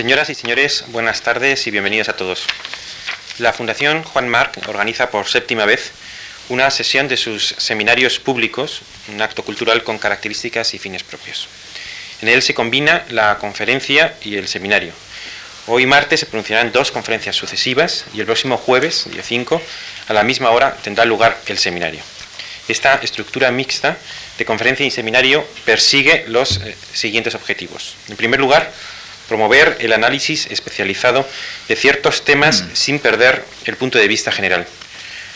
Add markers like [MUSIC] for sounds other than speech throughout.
Señoras y señores, buenas tardes y bienvenidos a todos. La Fundación Juan Marc organiza por séptima vez una sesión de sus seminarios públicos, un acto cultural con características y fines propios. En él se combina la conferencia y el seminario. Hoy martes se pronunciarán dos conferencias sucesivas y el próximo jueves, día 5, a la misma hora tendrá lugar el seminario. Esta estructura mixta de conferencia y seminario persigue los eh, siguientes objetivos. En primer lugar, promover el análisis especializado de ciertos temas mm. sin perder el punto de vista general.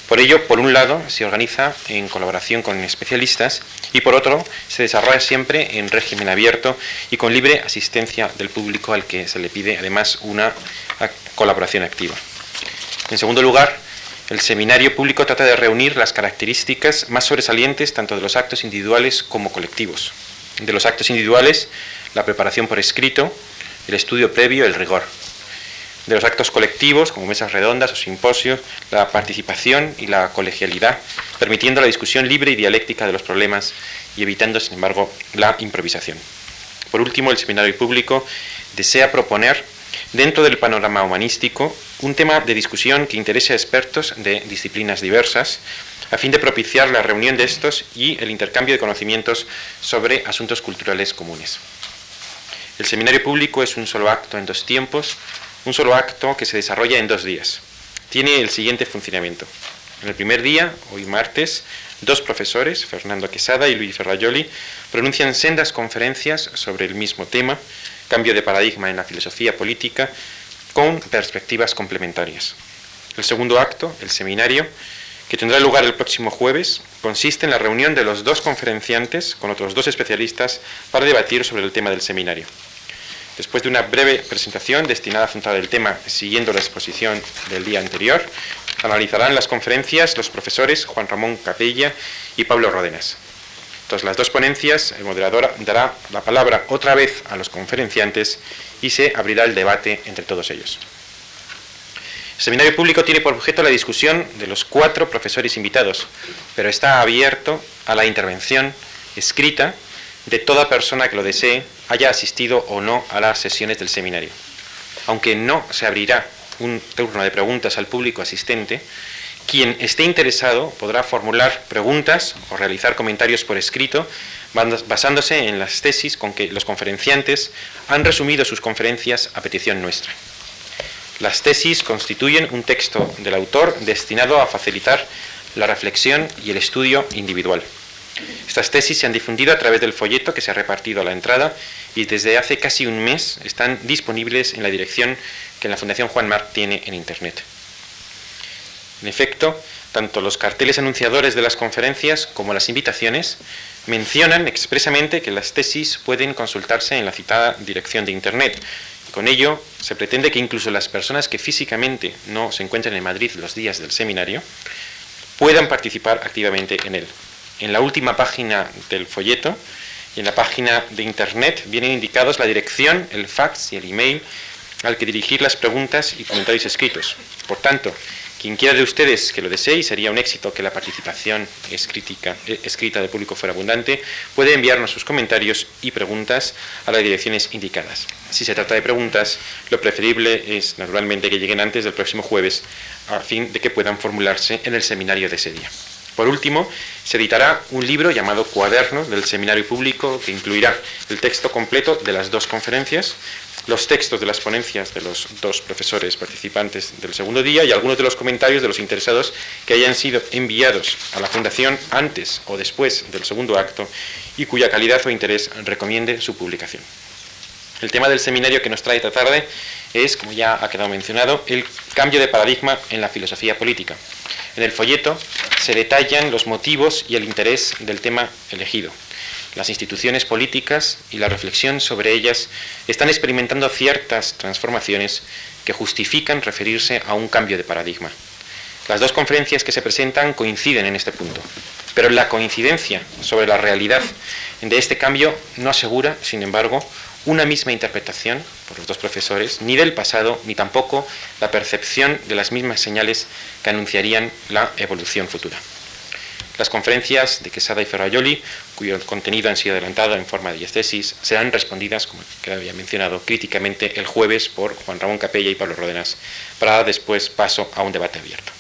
Por ello, por un lado, se organiza en colaboración con especialistas y por otro, se desarrolla siempre en régimen abierto y con libre asistencia del público al que se le pide además una colaboración activa. En segundo lugar, el seminario público trata de reunir las características más sobresalientes tanto de los actos individuales como colectivos. De los actos individuales, la preparación por escrito, el estudio previo, el rigor. De los actos colectivos, como mesas redondas o simposios, la participación y la colegialidad, permitiendo la discusión libre y dialéctica de los problemas y evitando, sin embargo, la improvisación. Por último, el seminario público desea proponer, dentro del panorama humanístico, un tema de discusión que interese a expertos de disciplinas diversas, a fin de propiciar la reunión de estos y el intercambio de conocimientos sobre asuntos culturales comunes. El seminario público es un solo acto en dos tiempos, un solo acto que se desarrolla en dos días. Tiene el siguiente funcionamiento. En el primer día, hoy martes, dos profesores, Fernando Quesada y Luis Ferrayoli, pronuncian sendas conferencias sobre el mismo tema, cambio de paradigma en la filosofía política, con perspectivas complementarias. El segundo acto, el seminario, que tendrá lugar el próximo jueves, consiste en la reunión de los dos conferenciantes con otros dos especialistas para debatir sobre el tema del seminario. Después de una breve presentación destinada a centrar el tema siguiendo la exposición del día anterior, analizarán las conferencias los profesores Juan Ramón Capella y Pablo Rodenas. Tras las dos ponencias, el moderador dará la palabra otra vez a los conferenciantes y se abrirá el debate entre todos ellos. El seminario público tiene por objeto la discusión de los cuatro profesores invitados, pero está abierto a la intervención escrita de toda persona que lo desee, haya asistido o no a las sesiones del seminario. Aunque no se abrirá un turno de preguntas al público asistente, quien esté interesado podrá formular preguntas o realizar comentarios por escrito basándose en las tesis con que los conferenciantes han resumido sus conferencias a petición nuestra. Las tesis constituyen un texto del autor destinado a facilitar la reflexión y el estudio individual. Estas tesis se han difundido a través del folleto que se ha repartido a la entrada y desde hace casi un mes están disponibles en la dirección que la Fundación Juan Marc tiene en Internet. En efecto, tanto los carteles anunciadores de las conferencias como las invitaciones mencionan expresamente que las tesis pueden consultarse en la citada dirección de Internet con ello, se pretende que incluso las personas que físicamente no se encuentren en Madrid los días del seminario puedan participar activamente en él. En la última página del folleto y en la página de Internet vienen indicados la dirección, el fax y el email al que dirigir las preguntas y comentarios escritos. Por tanto, quien quiera de ustedes que lo desee, sería un éxito que la participación eh, escrita del público fuera abundante, puede enviarnos sus comentarios y preguntas a las direcciones indicadas. Si se trata de preguntas, lo preferible es naturalmente que lleguen antes del próximo jueves, a fin de que puedan formularse en el seminario de ese día. Por último, se editará un libro llamado Cuadernos del Seminario Público que incluirá el texto completo de las dos conferencias, los textos de las ponencias de los dos profesores participantes del segundo día y algunos de los comentarios de los interesados que hayan sido enviados a la Fundación antes o después del segundo acto y cuya calidad o interés recomiende su publicación. El tema del seminario que nos trae esta tarde es, como ya ha quedado mencionado, el cambio de paradigma en la filosofía política. En el folleto se detallan los motivos y el interés del tema elegido las instituciones políticas y la reflexión sobre ellas están experimentando ciertas transformaciones que justifican referirse a un cambio de paradigma. Las dos conferencias que se presentan coinciden en este punto, pero la coincidencia sobre la realidad de este cambio no asegura, sin embargo, una misma interpretación por los dos profesores, ni del pasado, ni tampoco la percepción de las mismas señales que anunciarían la evolución futura. Las conferencias de Quesada y Ferraioli cuyo contenido han sido adelantado en forma de 10 tesis, serán respondidas, como que había mencionado, críticamente el jueves por Juan Ramón Capella y Pablo Ródenas, para dar después paso a un debate abierto.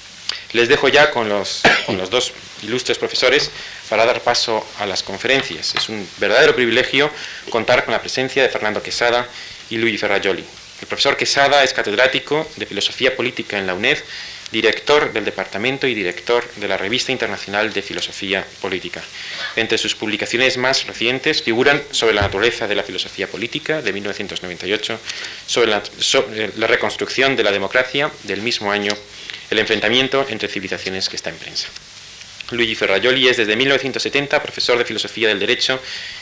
Les dejo ya con los, dos ilustres profesores para dar paso a las conferencias. Es un verdadero privilegio contar con la presencia de Fernando Quesada y Luigi Ferrajoli. El profesor Quesada es catedrático de Filosofía Política en la UNED director del departamento y director de la Revista Internacional de Filosofía Política. Entre sus publicaciones más recientes figuran sobre la naturaleza de la filosofía política de 1998, sobre la, la reconstrucción de la democracia del mismo año, el enfrentamiento entre civilizaciones que está en prensa. Luigi Ferrajoli es desde 1970 profesor de Filosofía del Derecho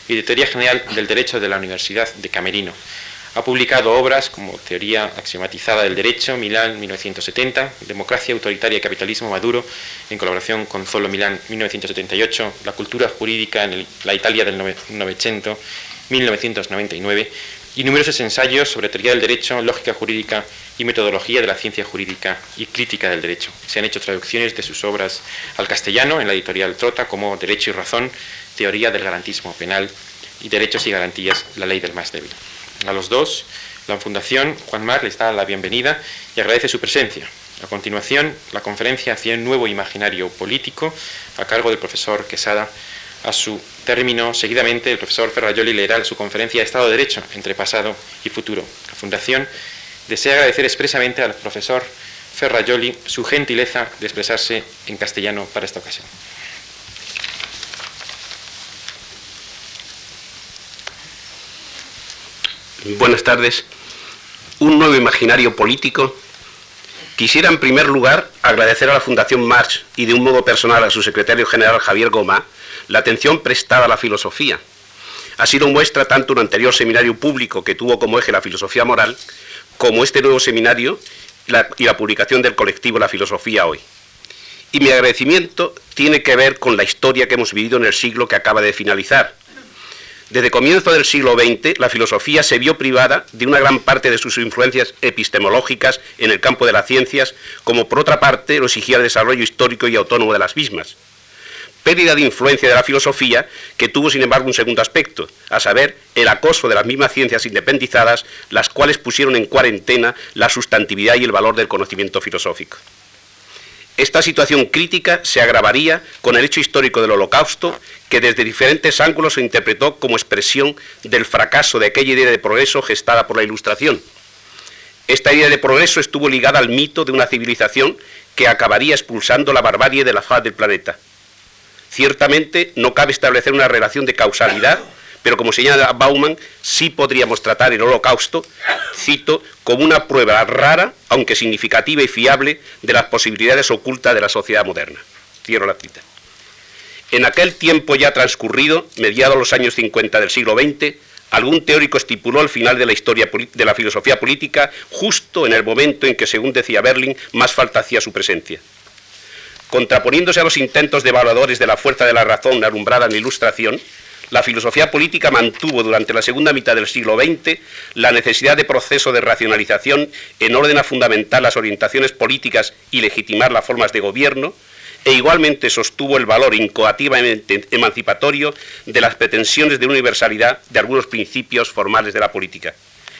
y de Teoría General del Derecho de la Universidad de Camerino. Ha publicado obras como Teoría axiomatizada del derecho, Milán 1970, Democracia autoritaria y capitalismo maduro, en colaboración con Zolo Milán 1978, La cultura jurídica en la Italia del Novecento 1999 y numerosos ensayos sobre teoría del derecho, lógica jurídica y metodología de la ciencia jurídica y crítica del derecho. Se han hecho traducciones de sus obras al castellano en la editorial Trota como Derecho y Razón, Teoría del Garantismo Penal y Derechos y Garantías, la ley del más débil. A los dos, la Fundación Juan Mar les da la bienvenida y agradece su presencia. A continuación, la conferencia hacia un nuevo imaginario político a cargo del profesor Quesada. A su término, seguidamente, el profesor Ferrayoli leerá su conferencia Estado de Derecho entre pasado y futuro. La Fundación desea agradecer expresamente al profesor Ferrayoli su gentileza de expresarse en castellano para esta ocasión. Buenas tardes. Un nuevo imaginario político. Quisiera en primer lugar agradecer a la Fundación March y de un modo personal a su secretario general Javier Goma la atención prestada a la filosofía. Ha sido muestra tanto un anterior seminario público que tuvo como eje la filosofía moral, como este nuevo seminario y la publicación del colectivo La Filosofía Hoy. Y mi agradecimiento tiene que ver con la historia que hemos vivido en el siglo que acaba de finalizar, desde comienzo del siglo XX, la filosofía se vio privada de una gran parte de sus influencias epistemológicas en el campo de las ciencias, como por otra parte lo exigía el desarrollo histórico y autónomo de las mismas. Pérdida de influencia de la filosofía que tuvo, sin embargo, un segundo aspecto, a saber, el acoso de las mismas ciencias independizadas, las cuales pusieron en cuarentena la sustantividad y el valor del conocimiento filosófico. Esta situación crítica se agravaría con el hecho histórico del Holocausto, que desde diferentes ángulos se interpretó como expresión del fracaso de aquella idea de progreso gestada por la Ilustración. Esta idea de progreso estuvo ligada al mito de una civilización que acabaría expulsando la barbarie de la faz del planeta. Ciertamente no cabe establecer una relación de causalidad pero como señala Bauman, sí podríamos tratar el holocausto, cito, como una prueba rara, aunque significativa y fiable, de las posibilidades ocultas de la sociedad moderna. Cierro la cita. En aquel tiempo ya transcurrido, mediados los años 50 del siglo XX, algún teórico estipuló el final de la historia de la filosofía política justo en el momento en que, según decía Berlin, más falta hacía su presencia. Contraponiéndose a los intentos de evaluadores de la fuerza de la razón alumbrada en la Ilustración, la filosofía política mantuvo durante la segunda mitad del siglo XX la necesidad de proceso de racionalización en orden a fundamentar las orientaciones políticas y legitimar las formas de gobierno, e igualmente sostuvo el valor incoativamente emancipatorio de las pretensiones de universalidad de algunos principios formales de la política.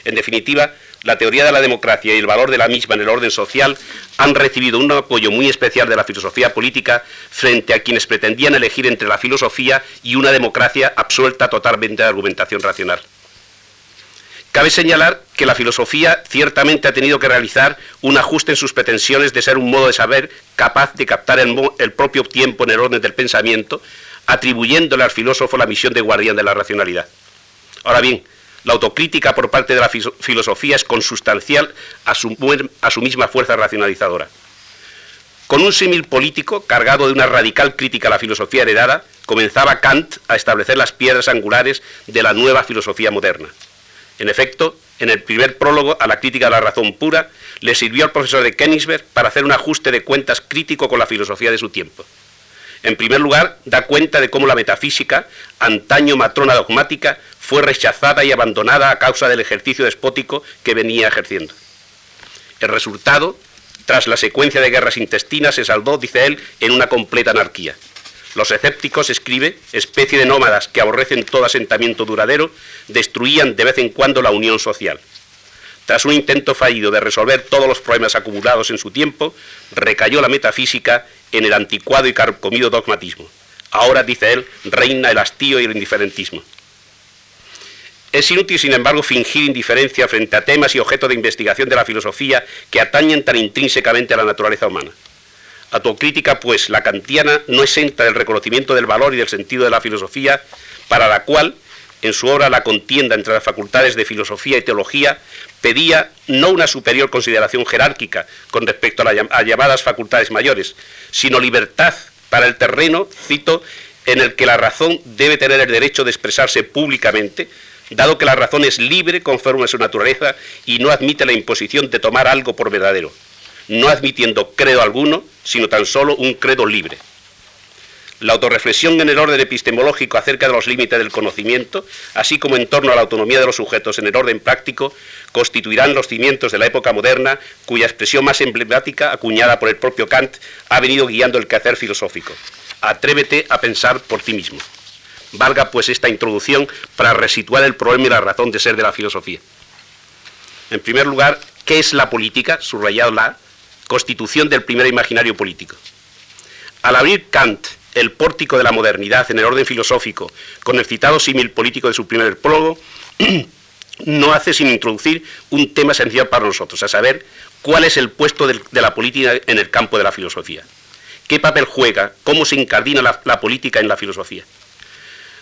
En definitiva, la teoría de la democracia y el valor de la misma en el orden social han recibido un apoyo muy especial de la filosofía política frente a quienes pretendían elegir entre la filosofía y una democracia absuelta totalmente de argumentación racional. Cabe señalar que la filosofía ciertamente ha tenido que realizar un ajuste en sus pretensiones de ser un modo de saber capaz de captar el, propio tiempo en el orden del pensamiento, atribuyéndole al filósofo la misión de guardián de la racionalidad. Ahora bien, la autocrítica por parte de la filosofía es consustancial a su, misma fuerza racionalizadora. Con un símil político cargado de una radical crítica a la filosofía heredada, comenzaba Kant a establecer las piedras angulares de la nueva filosofía moderna. En efecto, en el primer prólogo a la crítica de la razón pura, le sirvió al profesor de Königsberg para hacer un ajuste de cuentas crítico con la filosofía de su tiempo. En primer lugar, da cuenta de cómo la metafísica, antaño matrona dogmática, fue rechazada y abandonada a causa del ejercicio despótico que venía ejerciendo. El resultado, tras la secuencia de guerras intestinas, se saldó, dice él, en una completa anarquía. Los escépticos, escribe, especie de nómadas que aborrecen todo asentamiento duradero, destruían de vez en cuando la unión social. Tras un intento fallido de resolver todos los problemas acumulados en su tiempo, recayó la metafísica en el anticuado y carcomido dogmatismo. Ahora, dice él, reina el hastío y el indiferentismo. Es inútil, sin embargo, fingir indiferencia frente a temas y objetos de investigación de la filosofía que atañen tan intrínsecamente a la naturaleza humana. Autocrítica, pues, la kantiana no exenta del reconocimiento del valor y del sentido de la filosofía, para la cual, en su obra La contienda entre las facultades de filosofía y teología, pedía no una superior consideración jerárquica con respecto a las llamadas facultades mayores, sino libertad para el terreno, cito, en el que la razón debe tener el derecho de expresarse públicamente, dado que la razón es libre conforme a su naturaleza y no admite la imposición de tomar algo por verdadero, no admitiendo credo alguno, sino tan solo un credo libre. La autorreflexión en el orden epistemológico acerca de los límites del conocimiento, así como en torno a la autonomía de los sujetos en el orden práctico, constituirán los cimientos de la época moderna, cuya expresión más emblemática, acuñada por el propio Kant, ha venido guiando el quehacer filosófico. Atrévete a pensar por ti mismo. Valga pues esta introducción para resituar el problema y la razón de ser de la filosofía. En primer lugar, ¿qué es la política? Subrayado la constitución del primer imaginario político. Al abrir Kant el pórtico de la modernidad en el orden filosófico con el citado símil político de su primer prólogo, [CLEARS THROAT] no hace sin introducir un tema esencial para nosotros, a saber, cuál es el puesto de, la política en el campo de la filosofía. ¿Qué papel juega? ¿Cómo se incardina la política en la filosofía?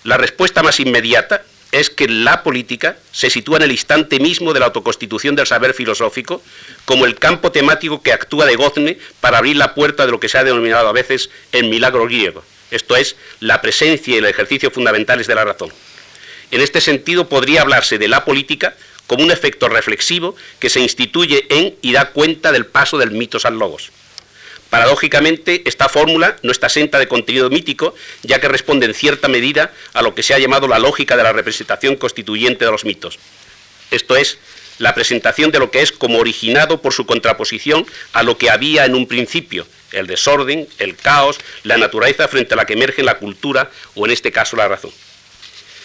La respuesta más inmediata es que la política se sitúa en el instante mismo de la autoconstitución del saber filosófico como el campo temático que actúa de gozne para abrir la puerta de lo que se ha denominado a veces el milagro griego, esto es, la presencia y el ejercicio fundamentales de la razón. En este sentido podría hablarse de la política como un efecto reflexivo que se instituye en y da cuenta del paso del mitos al logos. Paradójicamente, esta fórmula no está senta de contenido mítico, ya que responde en cierta medida a lo que se ha llamado la lógica de la representación constituyente de los mitos. Esto es, la presentación de lo que es como originado por su contraposición a lo que había en un principio, el desorden, el caos, la naturaleza frente a la que emerge la cultura o en este caso la razón.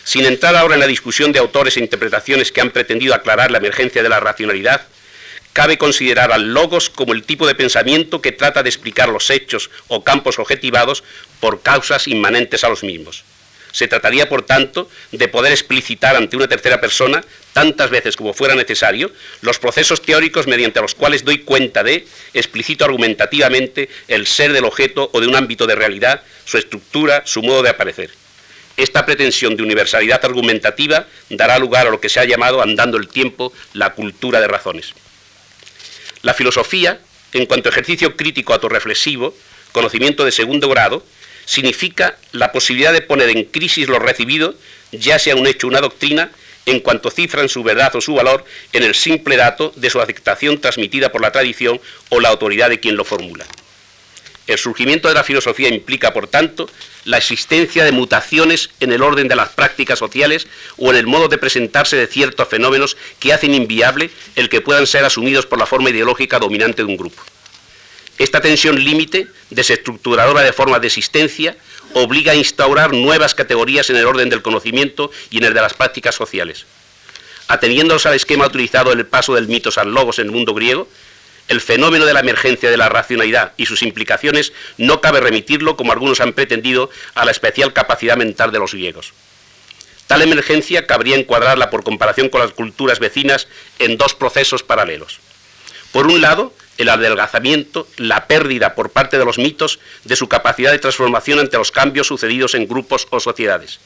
Sin entrar ahora en la discusión de autores e interpretaciones que han pretendido aclarar la emergencia de la racionalidad, cabe considerar al logos como el tipo de pensamiento que trata de explicar los hechos o campos objetivados por causas inmanentes a los mismos. Se trataría, por tanto, de poder explicitar ante una tercera persona, tantas veces como fuera necesario, los procesos teóricos mediante los cuales doy cuenta de, explicito argumentativamente, el ser del objeto o de un ámbito de realidad, su estructura, su modo de aparecer. Esta pretensión de universalidad argumentativa dará lugar a lo que se ha llamado, andando el tiempo, la cultura de razones. La filosofía, en cuanto ejercicio crítico autorreflexivo, conocimiento de segundo grado, significa la posibilidad de poner en crisis lo recibido, ya sea un hecho o una doctrina, en cuanto cifran su verdad o su valor en el simple dato de su aceptación transmitida por la tradición o la autoridad de quien lo formula. El surgimiento de la filosofía implica, por tanto, la existencia de mutaciones en el orden de las prácticas sociales o en el modo de presentarse de ciertos fenómenos que hacen inviable el que puedan ser asumidos por la forma ideológica dominante de un grupo. Esta tensión límite, desestructuradora de forma de existencia, obliga a instaurar nuevas categorías en el orden del conocimiento y en el de las prácticas sociales. Ateniéndonos al esquema utilizado en el paso del mito al logos en el mundo griego, el fenómeno de la emergencia de la racionalidad y sus implicaciones no cabe remitirlo, como algunos han pretendido, a la especial capacidad mental de los griegos. Tal emergencia cabría encuadrarla por comparación con las culturas vecinas en dos procesos paralelos. Por un lado, el adelgazamiento, la pérdida por parte de los mitos de su capacidad de transformación ante los cambios sucedidos en grupos o sociedades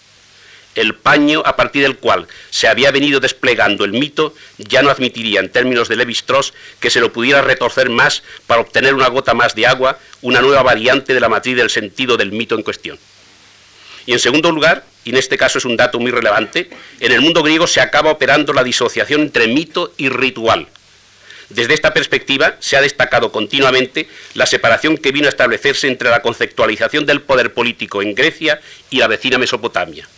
el paño a partir del cual se había venido desplegando el mito ya no admitiría, en términos de Levi-Strauss, que se lo pudiera retorcer más para obtener una gota más de agua, una nueva variante de la matriz del sentido del mito en cuestión. Y en segundo lugar, y en este caso es un dato muy relevante, en el mundo griego se acaba operando la disociación entre mito y ritual. Desde esta perspectiva se ha destacado continuamente la separación que vino a establecerse entre la conceptualización del poder político en Grecia y la vecina Mesopotamia.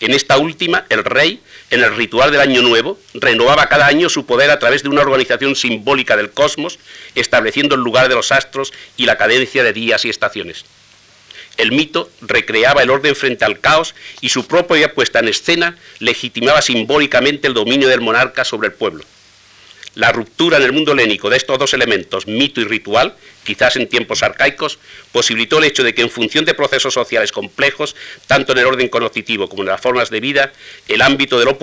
En esta última, el rey, en el ritual del Año Nuevo, renovaba cada año su poder a través de una organización simbólica del cosmos, estableciendo el lugar de los astros y la cadencia de días y estaciones. El mito recreaba el orden frente al caos y su propia puesta en escena legitimaba simbólicamente el dominio del monarca sobre el pueblo. La ruptura en el mundo helénico de estos dos elementos, mito y ritual, quizás en tiempos arcaicos, posibilitó el hecho de que en función de procesos sociales complejos, tanto en el orden conocitivo como en las formas de vida, el ámbito de lo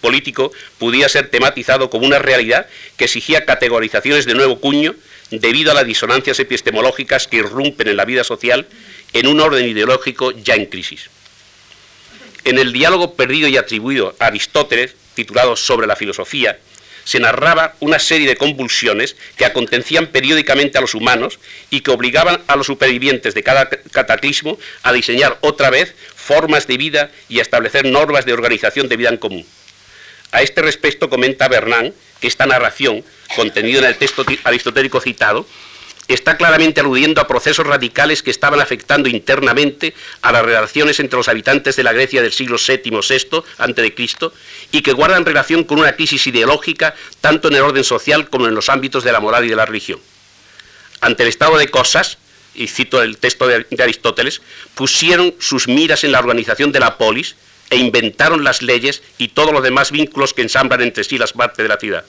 político pudiera ser tematizado como una realidad que exigía categorizaciones de nuevo cuño debido a las disonancias epistemológicas que irrumpen en la vida social en un orden ideológico ya en crisis. En el diálogo perdido y atribuido a Aristóteles, titulado Sobre la filosofía, se narraba una serie de convulsiones que acontencían periódicamente a los humanos y que obligaban a los supervivientes de cada cataclismo a diseñar otra vez formas de vida y a establecer normas de organización de vida en común. A este respecto comenta Bernán que esta narración, contenida en el texto aristotélico citado, está claramente aludiendo a procesos radicales que estaban afectando internamente a las relaciones entre los habitantes de la Grecia del siglo VII VI a.C. y que guardan relación con una crisis ideológica tanto en el orden social como en los ámbitos de la moral y de la religión. Ante el estado de cosas, y cito el texto de Aristóteles, pusieron sus miras en la organización de la polis e inventaron las leyes y todos los demás vínculos que ensamblan entre sí las partes de la ciudad.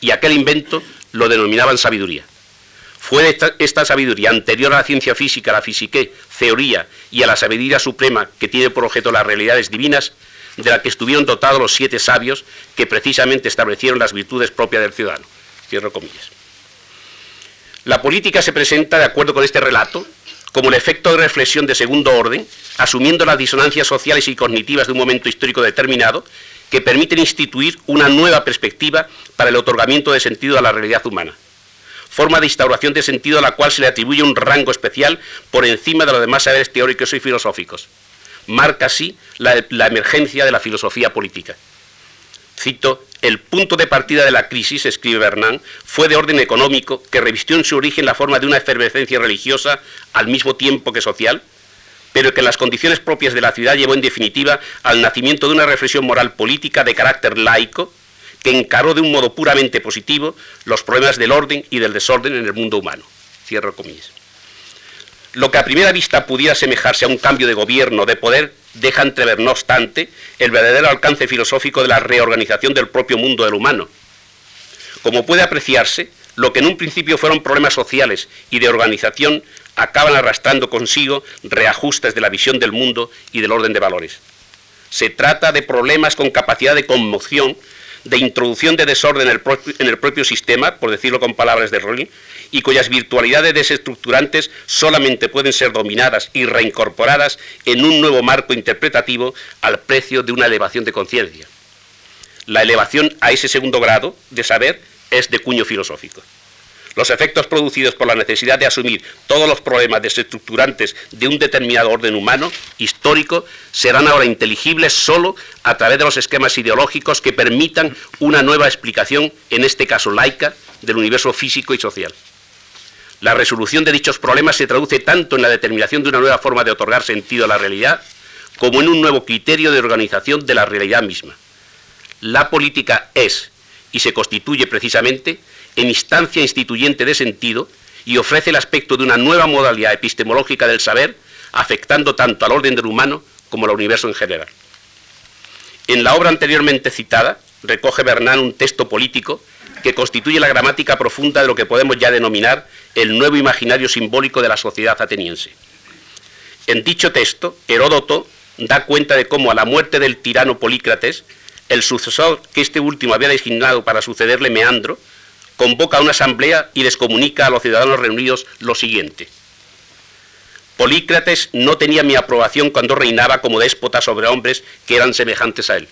Y aquel invento lo denominaban sabiduría. Fue esta, sabiduría anterior a la ciencia física, a la fisique, teoría y a la sabiduría suprema que tiene por objeto las realidades divinas, de la que estuvieron dotados los siete sabios que precisamente establecieron las virtudes propias del ciudadano. Cierro comillas. La política se presenta, de acuerdo con este relato, como el efecto de reflexión de segundo orden, asumiendo las disonancias sociales y cognitivas de un momento histórico determinado, que permiten instituir una nueva perspectiva para el otorgamiento de sentido a la realidad humana forma de instauración de sentido a la cual se le atribuye un rango especial por encima de los demás saberes teóricos y filosóficos. Marca así la, emergencia de la filosofía política. Cito, el punto de partida de la crisis, escribe Bernán, fue de orden económico que revistió en su origen la forma de una efervescencia religiosa al mismo tiempo que social, pero que en las condiciones propias de la ciudad llevó en definitiva al nacimiento de una reflexión moral política de carácter laico, que encaró de un modo puramente positivo los problemas del orden y del desorden en el mundo humano. Cierro comillas. Lo que a primera vista pudiera asemejarse a un cambio de gobierno, de poder, deja entrever, no obstante, el verdadero alcance filosófico de la reorganización del propio mundo del humano. Como puede apreciarse, lo que en un principio fueron problemas sociales y de organización acaban arrastrando consigo reajustes de la visión del mundo y del orden de valores. Se trata de problemas con capacidad de conmoción de introducción de desorden en el, propio, sistema, por decirlo con palabras de Rolling, y cuyas virtualidades desestructurantes solamente pueden ser dominadas y reincorporadas en un nuevo marco interpretativo al precio de una elevación de conciencia. La elevación a ese segundo grado de saber es de cuño filosófico. Los efectos producidos por la necesidad de asumir todos los problemas desestructurantes de un determinado orden humano, histórico, serán ahora inteligibles solo a través de los esquemas ideológicos que permitan una nueva explicación, en este caso laica, del universo físico y social. La resolución de dichos problemas se traduce tanto en la determinación de una nueva forma de otorgar sentido a la realidad, como en un nuevo criterio de organización de la realidad misma. La política es y se constituye precisamente en instancia instituyente de sentido y ofrece el aspecto de una nueva modalidad epistemológica del saber, afectando tanto al orden del humano como al universo en general. En la obra anteriormente citada, recoge Bernán un texto político que constituye la gramática profunda de lo que podemos ya denominar el nuevo imaginario simbólico de la sociedad ateniense. En dicho texto, Heródoto da cuenta de cómo a la muerte del tirano Polícrates, el sucesor que este último había designado para sucederle Meandro, convoca una asamblea y les comunica a los ciudadanos reunidos lo siguiente. Polícrates no tenía mi aprobación cuando reinaba como déspota sobre hombres que eran semejantes a él.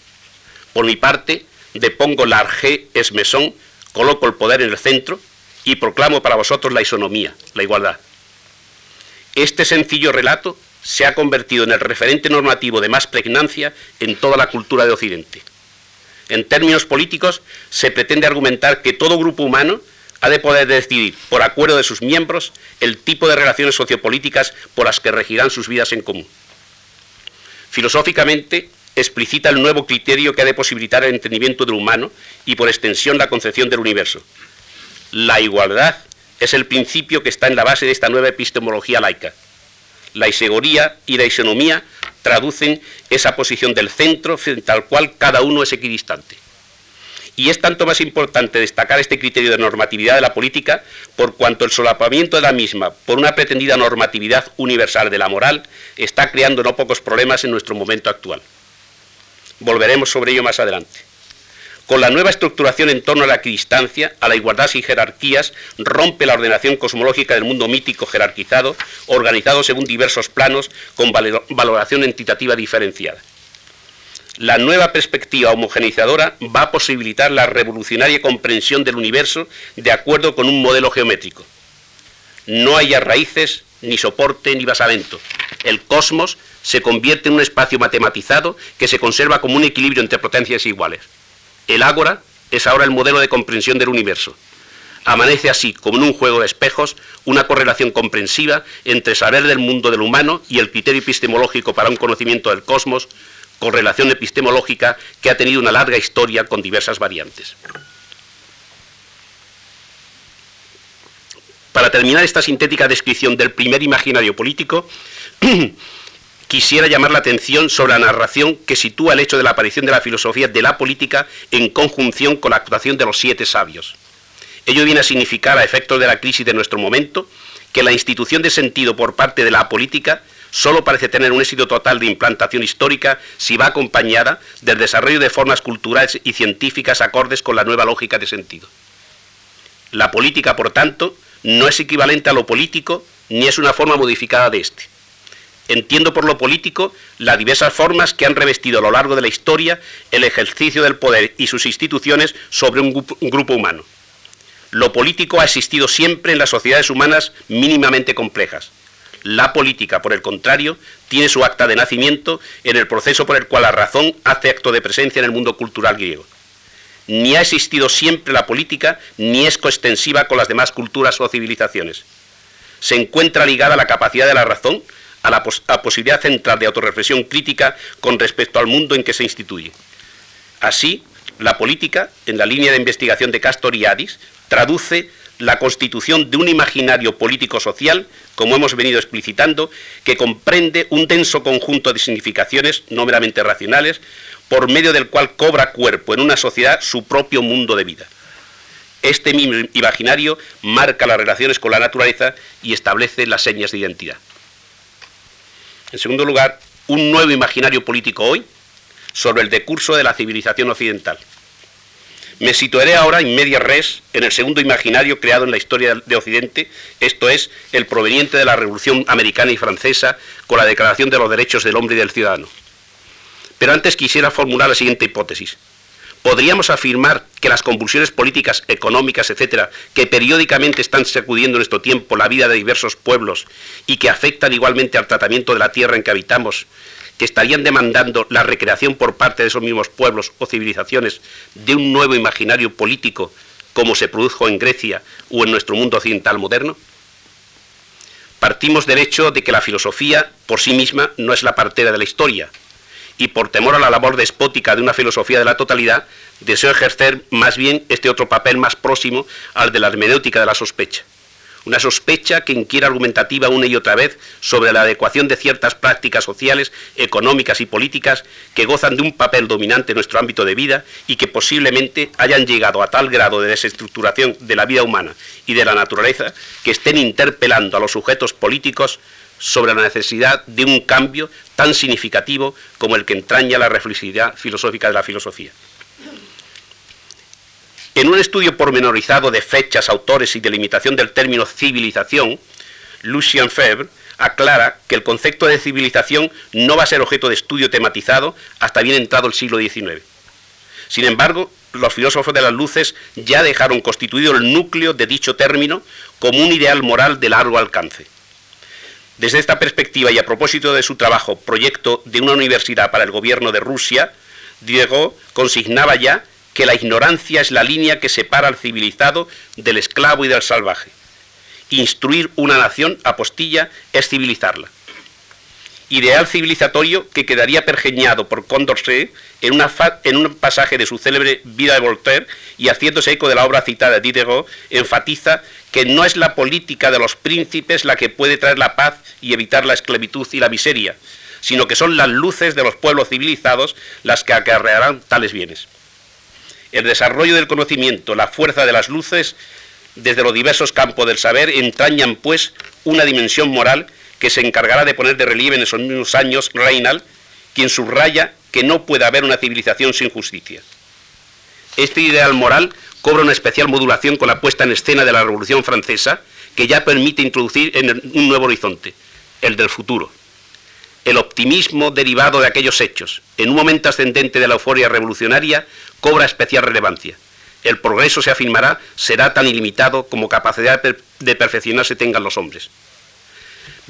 Por mi parte, depongo la arge esmesón, coloco el poder en el centro y proclamo para vosotros la isonomía, la igualdad. Este sencillo relato se ha convertido en el referente normativo de más pregnancia en toda la cultura de Occidente. En términos políticos, se pretende argumentar que todo grupo humano ha de poder decidir, por acuerdo de sus miembros, el tipo de relaciones sociopolíticas por las que regirán sus vidas en común. Filosóficamente, explicita el nuevo criterio que ha de posibilitar el entendimiento del humano y, por extensión, la concepción del universo. La igualdad es el principio que está en la base de esta nueva epistemología laica. La isegoría y la isonomía traducen esa posición del centro frente al cual cada uno es equidistante. Y es tanto más importante destacar este criterio de normatividad de la política por cuanto el solapamiento de la misma por una pretendida normatividad universal de la moral está creando no pocos problemas en nuestro momento actual. Volveremos sobre ello más adelante. Con la nueva estructuración en torno a la equidistancia, a la igualdad sin jerarquías, rompe la ordenación cosmológica del mundo mítico jerarquizado, organizado según diversos planos con valoración entitativa diferenciada. La nueva perspectiva homogeneizadora va a posibilitar la revolucionaria comprensión del universo de acuerdo con un modelo geométrico. No haya raíces, ni soporte, ni basamento. El cosmos se convierte en un espacio matematizado que se conserva como un equilibrio entre potencias iguales. El ágora es ahora el modelo de comprensión del universo. Amanece así, como en un juego de espejos, una correlación comprensiva entre saber del mundo del humano y el criterio epistemológico para un conocimiento del cosmos, correlación epistemológica que ha tenido una larga historia con diversas variantes. Para terminar esta sintética descripción del primer imaginario político, [CLEARS THROAT] quisiera llamar la atención sobre la narración que sitúa el hecho de la aparición de la filosofía de la política en conjunción con la actuación de los siete sabios. Ello viene a significar, a efectos de la crisis de nuestro momento, que la institución de sentido por parte de la política solo parece tener un éxito total de implantación histórica si va acompañada del desarrollo de formas culturales y científicas acordes con la nueva lógica de sentido. La política, por tanto, no es equivalente a lo político ni es una forma modificada de éste. Entiendo por lo político las diversas formas que han revestido a lo largo de la historia el ejercicio del poder y sus instituciones sobre un grupo, humano. Lo político ha existido siempre en las sociedades humanas mínimamente complejas. La política, por el contrario, tiene su acta de nacimiento en el proceso por el cual la razón hace acto de presencia en el mundo cultural griego. Ni ha existido siempre la política, ni es coextensiva con las demás culturas o civilizaciones. Se encuentra ligada a la capacidad de la razón a la, posibilidad central de autorreflexión crítica con respecto al mundo en que se instituye. Así, la política, en la línea de investigación de Castoriadis, traduce la constitución de un imaginario político-social, como hemos venido explicitando, que comprende un denso conjunto de significaciones no meramente racionales, por medio del cual cobra cuerpo en una sociedad su propio mundo de vida. Este mismo imaginario marca las relaciones con la naturaleza y establece las señas de identidad. En segundo lugar, un nuevo imaginario político hoy sobre el decurso de la civilización occidental. Me situaré ahora en media res en el segundo imaginario creado en la historia de Occidente, esto es, el proveniente de la Revolución Americana y Francesa con la Declaración de los Derechos del Hombre y del Ciudadano. Pero antes quisiera formular la siguiente hipótesis podríamos afirmar que las convulsiones políticas, económicas, etcétera, que periódicamente están sacudiendo en nuestro tiempo la vida de diversos pueblos y que afectan igualmente al tratamiento de la tierra en que habitamos, que estarían demandando la recreación por parte de esos mismos pueblos o civilizaciones de un nuevo imaginario político como se produjo en Grecia o en nuestro mundo occidental moderno? Partimos del hecho de que la filosofía por sí misma no es la partera de la historia, y por temor a la labor despótica de una filosofía de la totalidad, deseo ejercer más bien este otro papel más próximo al de la hermenéutica de la sospecha. Una sospecha que inquiera argumentativa una y otra vez sobre la adecuación de ciertas prácticas sociales, económicas y políticas que gozan de un papel dominante en nuestro ámbito de vida y que posiblemente hayan llegado a tal grado de desestructuración de la vida humana y de la naturaleza que estén interpelando a los sujetos políticos sobre la necesidad de un cambio tan significativo como el que entraña la reflexividad filosófica de la filosofía. En un estudio pormenorizado de fechas, autores y delimitación del término civilización, Lucien Febvre aclara que el concepto de civilización no va a ser objeto de estudio tematizado hasta bien entrado el siglo XIX. Sin embargo, los filósofos de las luces ya dejaron constituido el núcleo de dicho término como un ideal moral de largo alcance. Desde esta perspectiva y a propósito de su trabajo Proyecto de una universidad para el gobierno de Rusia, Diego consignaba ya que la ignorancia es la línea que separa al civilizado del esclavo y del salvaje. Instruir una nación, apostilla, es civilizarla. Ideal civilizatorio que quedaría pergeñado por Condorcet en, un pasaje de su célebre Vida de Voltaire y haciéndose eco de la obra citada de Diderot, enfatiza que no es la política de los príncipes la que puede traer la paz y evitar la esclavitud y la miseria, sino que son las luces de los pueblos civilizados las que acarrearán tales bienes. El desarrollo del conocimiento, la fuerza de las luces, desde los diversos campos del saber, entrañan pues una dimensión moral que se encargará de poner de relieve en esos mismos años Reinald, quien subraya que no puede haber una civilización sin justicia. Este ideal moral cobra una especial modulación con la puesta en escena de la Revolución Francesa, que ya permite introducir en un nuevo horizonte, el del futuro. El optimismo derivado de aquellos hechos, en un momento ascendente de la euforia revolucionaria, cobra especial relevancia. El progreso, se afirmará, será tan ilimitado como capacidad de perfeccionarse tengan los hombres.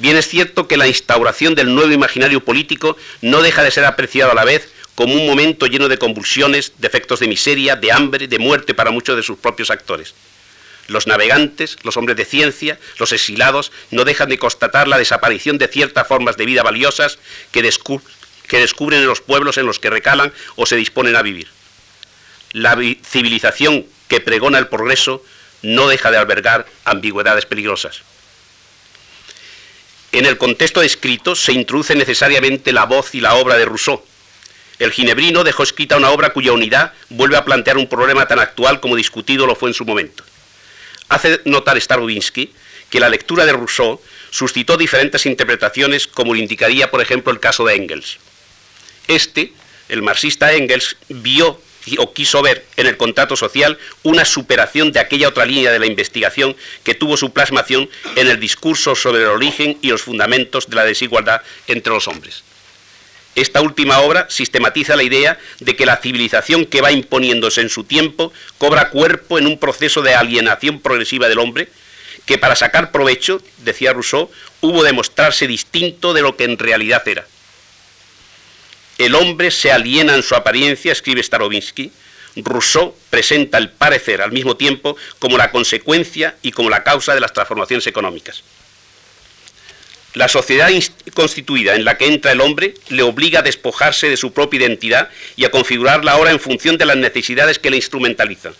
Bien es cierto que la instauración del nuevo imaginario político no deja de ser apreciado a la vez como un momento lleno de convulsiones, de efectos de miseria, de hambre, de muerte para muchos de sus propios actores. Los navegantes, los hombres de ciencia, los exilados, no dejan de constatar la desaparición de ciertas formas de vida valiosas que, que descubren en los pueblos en los que recalan o se disponen a vivir. La civilización que pregona el progreso no deja de albergar ambigüedades peligrosas. En el contexto descrito se introduce necesariamente la voz y la obra de Rousseau. El ginebrino dejó escrita una obra cuya unidad vuelve a plantear un problema tan actual como discutido lo fue en su momento. Hace notar Starobinsky que la lectura de Rousseau suscitó diferentes interpretaciones, como lo indicaría, por ejemplo, el caso de Engels. Este, el marxista Engels, vio o quiso ver en el contrato social una superación de aquella otra línea de la investigación que tuvo su plasmación en el discurso sobre el origen y los fundamentos de la desigualdad entre los hombres. Esta última obra sistematiza la idea de que la civilización que va imponiéndose en su tiempo cobra cuerpo en un proceso de alienación progresiva del hombre, que para sacar provecho, decía Rousseau, hubo de mostrarse distinto de lo que en realidad era el hombre se aliena en su apariencia, escribe Starobinsky. Rousseau presenta el parecer al mismo tiempo como la consecuencia y como la causa de las transformaciones económicas. La sociedad constituida en la que entra el hombre le obliga a despojarse de su propia identidad y a configurarla ahora en función de las necesidades que le instrumentalizan.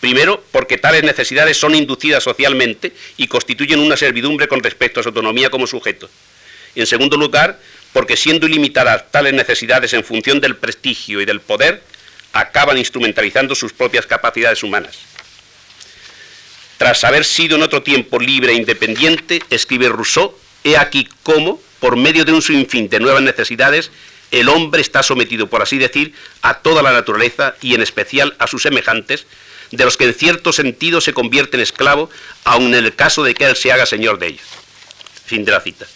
Primero, porque tales necesidades son inducidas socialmente y constituyen una servidumbre con respecto a su autonomía como sujeto. En segundo lugar, porque siendo ilimitadas tales necesidades en función del prestigio y del poder, acaban instrumentalizando sus propias capacidades humanas. Tras haber sido en otro tiempo libre e independiente, escribe Rousseau, he aquí cómo, por medio de un sinfín de nuevas necesidades, el hombre está sometido, por así decir, a toda la naturaleza y en especial a sus semejantes, de los que en cierto sentido se convierte en esclavo, aun en el caso de que él se haga señor de ellos. Fin de la cita.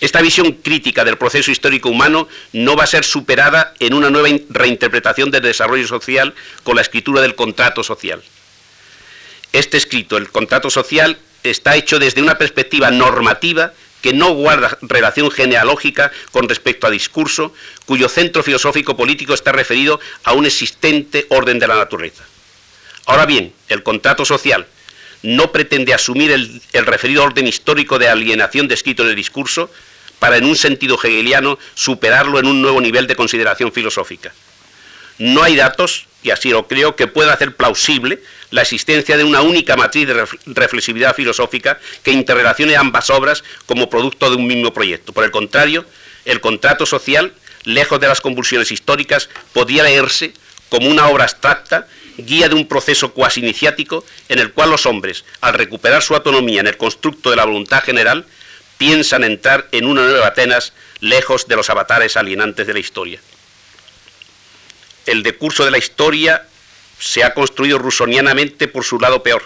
Esta visión crítica del proceso histórico humano no va a ser superada en una nueva reinterpretación del desarrollo social con la escritura del contrato social. Este escrito, el contrato social, está hecho desde una perspectiva normativa que no guarda relación genealógica con respecto a discurso, cuyo centro filosófico político está referido a un existente orden de la naturaleza. Ahora bien, el contrato social, no pretende asumir el, referido orden histórico de alienación descrito en el discurso para, en un sentido hegeliano, superarlo en un nuevo nivel de consideración filosófica. No hay datos, y así lo creo, que puedan hacer plausible la existencia de una única matriz de reflexividad filosófica que interrelacione ambas obras como producto de un mismo proyecto. Por el contrario, el contrato social, lejos de las convulsiones históricas, podía leerse como una obra abstracta guía de un proceso cuasi iniciático en el cual los hombres, al recuperar su autonomía en el constructo de la voluntad general, piensan entrar en una nueva Atenas lejos de los avatares alienantes de la historia. El decurso de la historia se ha construido rusonianamente por su lado peor,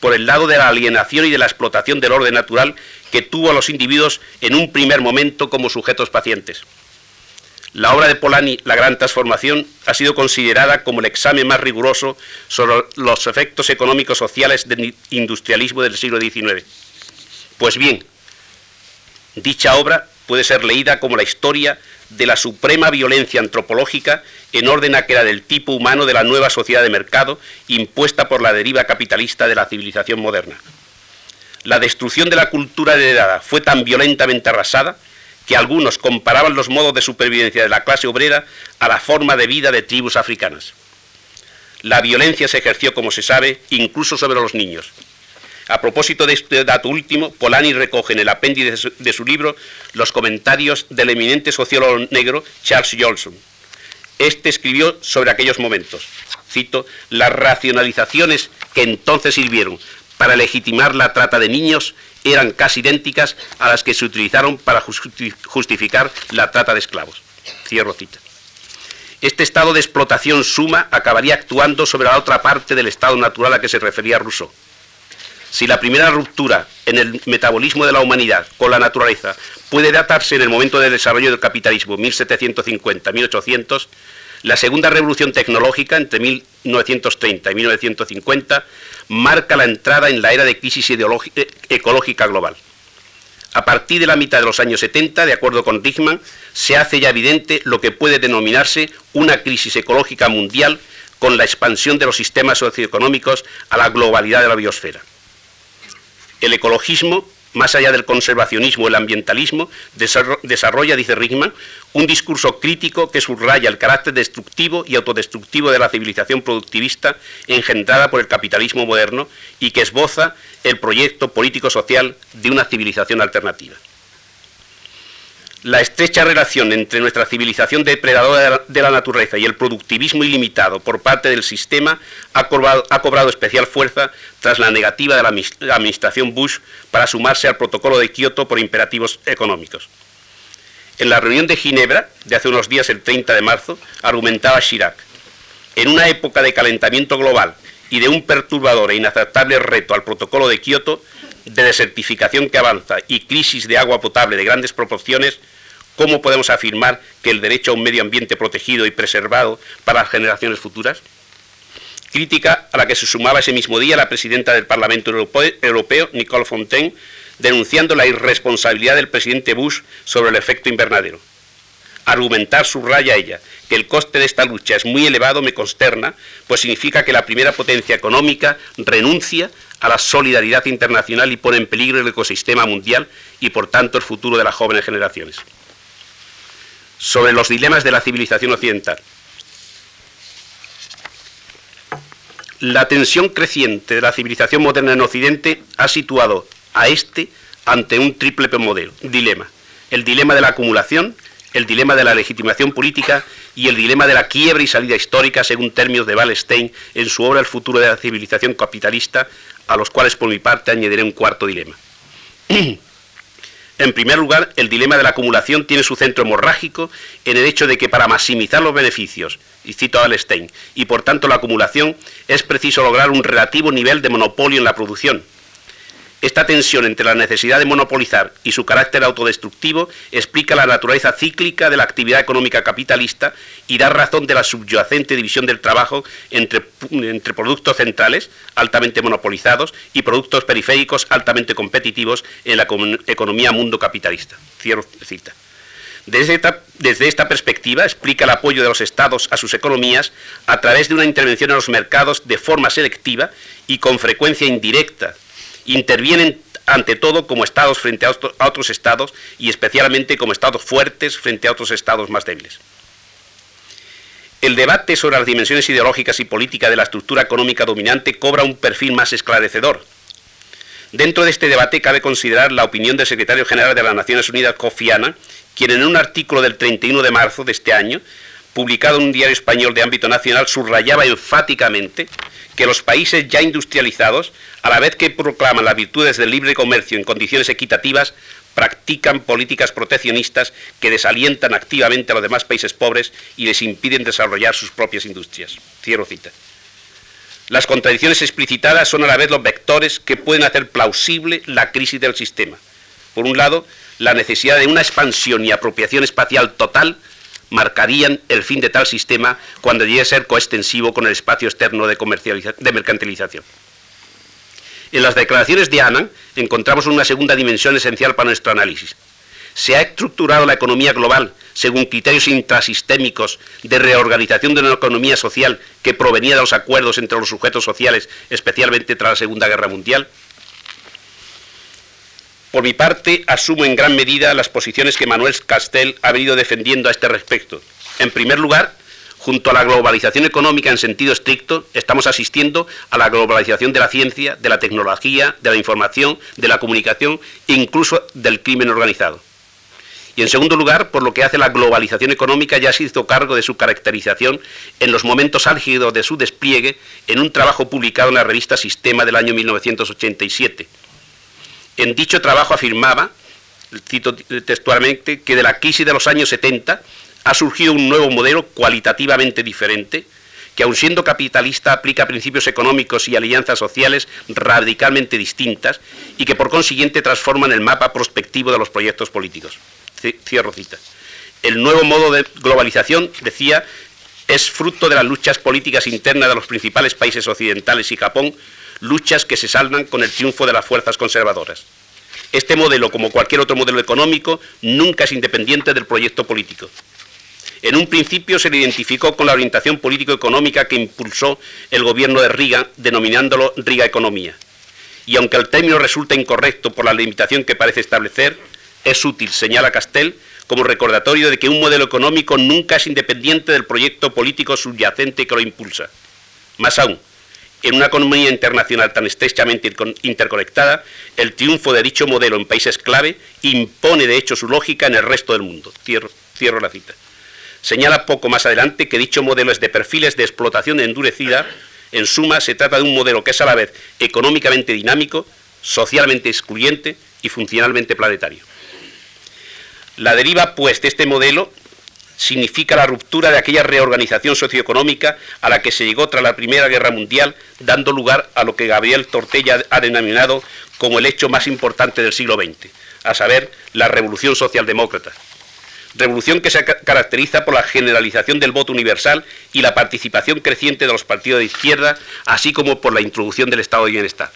por el lado de la alienación y de la explotación del orden natural que tuvo a los individuos en un primer momento como sujetos pacientes. La obra de Polanyi, La Gran Transformación, ha sido considerada como el examen más riguroso sobre los efectos económicos sociales del industrialismo del siglo XIX. Pues bien, dicha obra puede ser leída como la historia de la suprema violencia antropológica en orden a que era del tipo humano de la nueva sociedad de mercado impuesta por la deriva capitalista de la civilización moderna. La destrucción de la cultura heredada fue tan violentamente arrasada que algunos comparaban los modos de supervivencia de la clase obrera a la forma de vida de tribus africanas. La violencia se ejerció, como se sabe, incluso sobre los niños. A propósito de este dato último, Polanyi recoge en el apéndice de su libro los comentarios del eminente sociólogo negro Charles Johnson. Este escribió sobre aquellos momentos, cito, las racionalizaciones que entonces sirvieron para legitimar la trata de niños eran casi idénticas a las que se utilizaron para justificar la trata de esclavos. Cierro cita. Este estado de explotación suma acabaría actuando sobre la otra parte del estado natural a que se refería Rousseau. Si la primera ruptura en el metabolismo de la humanidad con la naturaleza puede datarse en el momento del desarrollo del capitalismo 1750-1800, la segunda revolución tecnológica entre 1930 y 1950 marca la entrada en la era de crisis ecológica global. A partir de la mitad de los años 70, de acuerdo con Richman, se hace ya evidente lo que puede denominarse una crisis ecológica mundial con la expansión de los sistemas socioeconómicos a la globalidad de la biosfera. El ecologismo, más allá del conservacionismo, el ambientalismo, desarrolla, dice Richman, un discurso crítico que subraya el carácter destructivo y autodestructivo de la civilización productivista engendrada por el capitalismo moderno y que esboza el proyecto político-social de una civilización alternativa. La estrecha relación entre nuestra civilización depredadora de la naturaleza y el productivismo ilimitado por parte del sistema ha cobrado, especial fuerza tras la negativa de la administración Bush para sumarse al protocolo de Kioto por imperativos económicos. En la reunión de Ginebra, de hace unos días, el 30 de marzo, argumentaba Chirac, en una época de calentamiento global y de un perturbador e inaceptable reto al protocolo de Kioto, de desertificación que avanza y crisis de agua potable de grandes proporciones, ¿cómo podemos afirmar que el derecho a un medio ambiente protegido y preservado para las generaciones futuras? Crítica a la que se sumaba ese mismo día la presidenta del Parlamento Europeo, Nicole Fontaine, denunciando la irresponsabilidad del presidente Bush sobre el efecto invernadero. Argumentar, subraya ella, que el coste de esta lucha es muy elevado me consterna, pues significa que la primera potencia económica renuncia a la solidaridad internacional y pone en peligro el ecosistema mundial y por tanto el futuro de las jóvenes generaciones. Sobre los dilemas de la civilización occidental. La tensión creciente de la civilización moderna en Occidente ha situado a este ante un triple modelo, dilema. El dilema de la acumulación, el dilema de la legitimación política y el dilema de la quiebra y salida histórica, según términos de Wallenstein en su obra El futuro de la civilización capitalista, a los cuales por mi parte añadiré un cuarto dilema. [CLEARS THROAT] En primer lugar, el dilema de la acumulación tiene su centro hemorrágico en el hecho de que para maximizar los beneficios, y cito a Wallenstein, y por tanto la acumulación, es preciso lograr un relativo nivel de monopolio en la producción, esta tensión entre la necesidad de monopolizar y su carácter autodestructivo explica la naturaleza cíclica de la actividad económica capitalista y da razón de la subyacente división del trabajo entre, productos centrales, altamente monopolizados, y productos periféricos, altamente competitivos en la economía mundo capitalista. Cierro cita. Desde esta, perspectiva explica el apoyo de los estados a sus economías a través de una intervención en los mercados de forma selectiva y con frecuencia indirecta, intervienen ante todo como estados frente a, otros estados y especialmente como estados fuertes frente a otros estados más débiles. El debate sobre las dimensiones ideológicas y políticas de la estructura económica dominante cobra un perfil más esclarecedor. Dentro de este debate cabe considerar la opinión del secretario general de las Naciones Unidas, Kofi Annan, quien en un artículo del 31 de marzo de este año, publicado en un diario español de ámbito nacional, subrayaba enfáticamente que los países ya industrializados, a la vez que proclaman las virtudes del libre comercio en condiciones equitativas, practican políticas proteccionistas que desalientan activamente a los demás países pobres y les impiden desarrollar sus propias industrias. Cierro cita. Las contradicciones explicitadas son a la vez los vectores que pueden hacer plausible la crisis del sistema. Por un lado, la necesidad de una expansión y apropiación espacial total marcarían el fin de tal sistema cuando llegue a ser coextensivo con el espacio externo de, de mercantilización. En las declaraciones de Annan encontramos una segunda dimensión esencial para nuestro análisis. Se ha estructurado la economía global según criterios intrasistémicos de reorganización de una economía social que provenía de los acuerdos entre los sujetos sociales, especialmente tras la Segunda Guerra Mundial. Por mi parte, asumo en gran medida las posiciones que Manuel Castel ha venido defendiendo a este respecto. En primer lugar, junto a la globalización económica en sentido estricto, estamos asistiendo a la globalización de la ciencia, de la tecnología, de la información, de la comunicación e incluso del crimen organizado. Y en segundo lugar, por lo que hace la globalización económica, ya se hizo cargo de su caracterización en los momentos álgidos de su despliegue en un trabajo publicado en la revista Sistema del año 1987 en dicho trabajo afirmaba, cito textualmente, que de la crisis de los años 70 ha surgido un nuevo modelo cualitativamente diferente, que aun siendo capitalista aplica principios económicos y alianzas sociales radicalmente distintas y que por consiguiente transforman el mapa prospectivo de los proyectos políticos. Cierro cita. El nuevo modo de globalización, decía, es fruto de las luchas políticas internas de los principales países occidentales y Japón luchas que se saldan con el triunfo de las fuerzas conservadoras. Este modelo, como cualquier otro modelo económico, nunca es independiente del proyecto político. En un principio se le identificó con la orientación político-económica que impulsó el gobierno de Riga, denominándolo Riga Economía. Y aunque el término resulta incorrecto por la limitación que parece establecer, es útil, señala Castel, como recordatorio de que un modelo económico nunca es independiente del proyecto político subyacente que lo impulsa. Más aún, en una economía internacional tan estrechamente interconectada, el triunfo de dicho modelo en países clave impone de hecho su lógica en el resto del mundo. Cierro, la cita. Señala poco más adelante que dicho modelo es de perfiles de explotación endurecida. En suma, se trata de un modelo que es a la vez económicamente dinámico, socialmente excluyente y funcionalmente planetario. La deriva, pues, de este modelo significa la ruptura de aquella reorganización socioeconómica a la que se llegó tras la Primera Guerra Mundial, dando lugar a lo que Gabriel Tortella ha denominado como el hecho más importante del siglo XX, a saber, la Revolución Socialdemócrata. Revolución que se caracteriza por la generalización del voto universal y la participación creciente de los partidos de izquierda, así como por la introducción del Estado de Bienestar.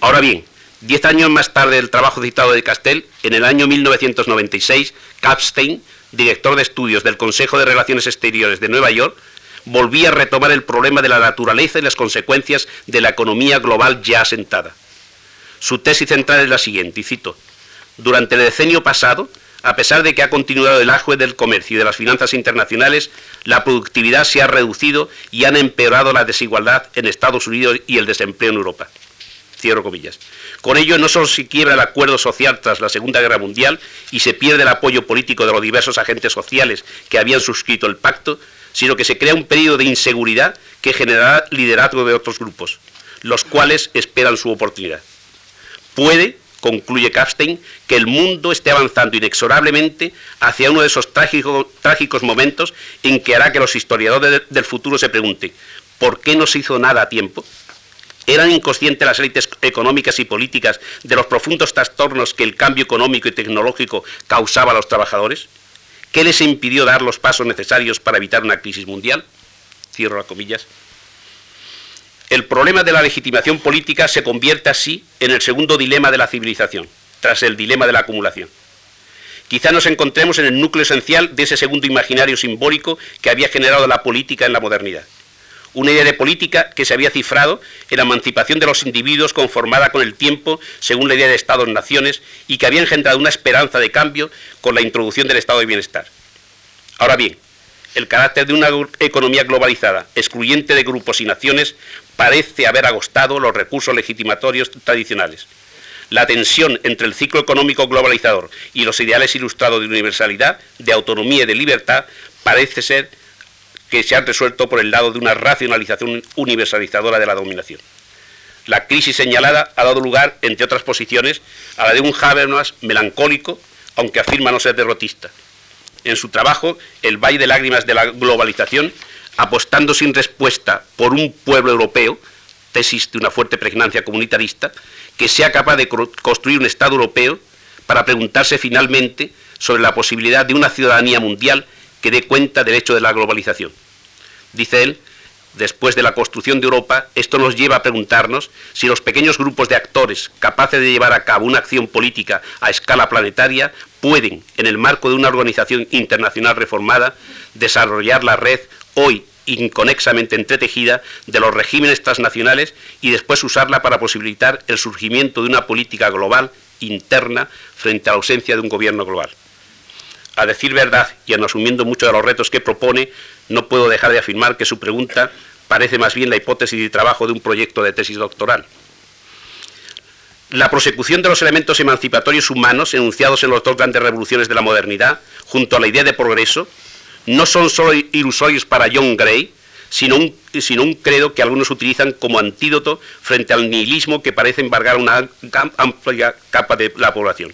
Ahora bien, diez años más tarde del trabajo citado de Castell, en el año 1996, Kapstein director de estudios del Consejo de Relaciones Exteriores de Nueva York, volvía a retomar el problema de la naturaleza y las consecuencias de la economía global ya asentada. Su tesis central es la siguiente, y cito, durante el decenio pasado, a pesar de que ha continuado el ajo del comercio y de las finanzas internacionales, la productividad se ha reducido y han empeorado la desigualdad en Estados Unidos y el desempleo en Europa. Cierro comillas. Con ello no solo se quiebra el acuerdo social tras la Segunda Guerra Mundial y se pierde el apoyo político de los diversos agentes sociales que habían suscrito el pacto, sino que se crea un periodo de inseguridad que generará liderazgo de otros grupos, los cuales esperan su oportunidad. Puede, concluye Kapstein, que el mundo esté avanzando inexorablemente hacia uno de esos trágicos momentos en que hará que los historiadores del futuro se pregunten, ¿por qué no se hizo nada a tiempo? ¿Eran inconscientes las élites económicas y políticas de los profundos trastornos que el cambio económico y tecnológico causaba a los trabajadores? ¿Qué les impidió dar los pasos necesarios para evitar una crisis mundial? Cierro las comillas. El problema de la legitimación política se convierte así en el segundo dilema de la civilización, tras el dilema de la acumulación. Quizá nos encontremos en el núcleo esencial de ese segundo imaginario simbólico que había generado la política en la modernidad una idea de política que se había cifrado en la emancipación de los individuos conformada con el tiempo según la idea de Estados-naciones y que había engendrado una esperanza de cambio con la introducción del estado de bienestar. Ahora bien, el carácter de una economía globalizada, excluyente de grupos y naciones, parece haber agostado los recursos legitimatorios tradicionales. La tensión entre el ciclo económico globalizador y los ideales ilustrados de universalidad, de autonomía y de libertad parece ser que se han resuelto por el lado de una racionalización universalizadora de la dominación. La crisis señalada ha dado lugar, entre otras posiciones, a la de un Habermas melancólico, aunque afirma no ser derrotista. En su trabajo, El Valle de Lágrimas de la Globalización, apostando sin respuesta por un pueblo europeo, tesis de una fuerte pregnancia comunitarista, que sea capaz de construir un Estado europeo para preguntarse finalmente sobre la posibilidad de una ciudadanía mundial que dé cuenta del hecho de la globalización. Dice él, después de la construcción de Europa, esto nos lleva a preguntarnos si los pequeños grupos de actores capaces de llevar a cabo una acción política a escala planetaria pueden, en el marco de una organización internacional reformada, desarrollar la red hoy inconexamente entretejida de los regímenes transnacionales y después usarla para posibilitar el surgimiento de una política global interna frente a la ausencia de un gobierno global. A decir verdad, y aun asumiendo muchos de los retos que propone, no puedo dejar de afirmar que su pregunta parece más bien la hipótesis de trabajo de un proyecto de tesis doctoral. La prosecución de los elementos emancipatorios humanos enunciados en las dos grandes revoluciones de la modernidad, junto a la idea de progreso, no son solo ilusorios para John Gray, sino un, sino un, credo que algunos utilizan como antídoto frente al nihilismo que parece embargar una amplia capa de la población.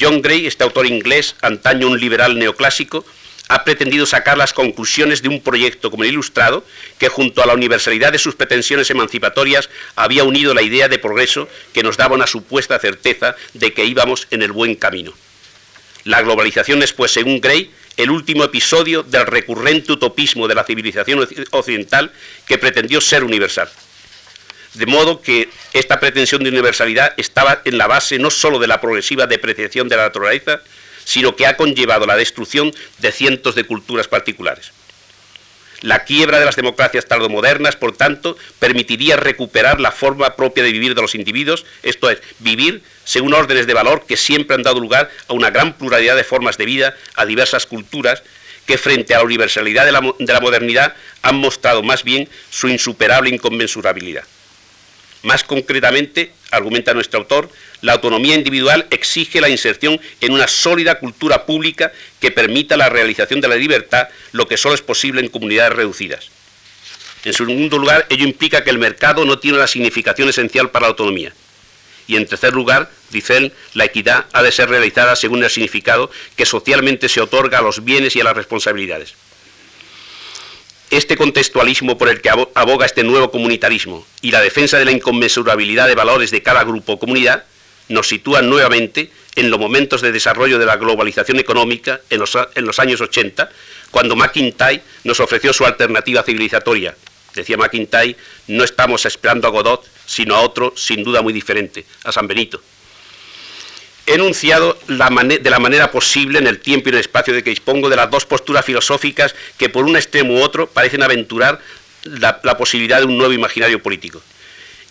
John Gray, este autor inglés, antaño un liberal neoclásico, ha pretendido sacar las conclusiones de un proyecto como el ilustrado, que junto a la universalidad de sus pretensiones emancipatorias había unido la idea de progreso que nos daba una supuesta certeza de que íbamos en el buen camino. La globalización es, pues, según Gray, el último episodio del recurrente utopismo de la civilización occidental que pretendió ser universal. De modo que esta pretensión de universalidad estaba en la base no sólo de la progresiva depreciación de la naturaleza, sino que ha conllevado la destrucción de cientos de culturas particulares. La quiebra de las democracias tardomodernas, por tanto, permitiría recuperar la forma propia de vivir de los individuos, esto es, vivir según órdenes de valor que siempre han dado lugar a una gran pluralidad de formas de vida, a diversas culturas, que frente a la universalidad de la, de la modernidad han mostrado más bien su insuperable inconmensurabilidad. Más concretamente, argumenta nuestro autor, la autonomía individual exige la inserción en una sólida cultura pública que permita la realización de la libertad, lo que solo es posible en comunidades reducidas. En segundo lugar, ello implica que el mercado no tiene la significación esencial para la autonomía. Y en tercer lugar, dice él, la equidad ha de ser realizada según el significado que socialmente se otorga a los bienes y a las responsabilidades. Este contextualismo por el que aboga este nuevo comunitarismo y la defensa de la inconmensurabilidad de valores de cada grupo o comunidad nos sitúan nuevamente en los momentos de desarrollo de la globalización económica en los, años 80, cuando McIntyre nos ofreció su alternativa civilizatoria. Decía McIntyre, no estamos esperando a Godot, sino a otro sin duda muy diferente, a San Benito he enunciado de la manera posible en el tiempo y en el espacio de que dispongo de las dos posturas filosóficas que por un extremo u otro parecen aventurar la, la posibilidad de un nuevo imaginario político.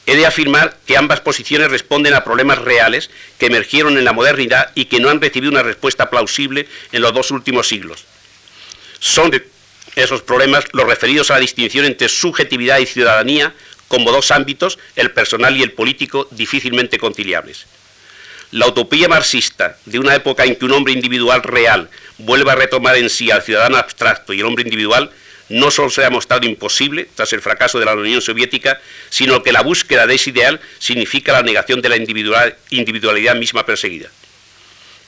He de afirmar que ambas posiciones responden a problemas reales que emergieron en la modernidad y que no han recibido una respuesta plausible en los dos últimos siglos. Son esos problemas los referidos a la distinción entre subjetividad y ciudadanía como dos ámbitos, el personal y el político, difícilmente conciliables. La utopía marxista de una época en que un hombre individual real vuelva a retomar en sí al ciudadano abstracto y el hombre individual no solo se ha mostrado imposible tras el fracaso de la Unión Soviética, sino que la búsqueda de ese ideal significa la negación de la individualidad misma perseguida.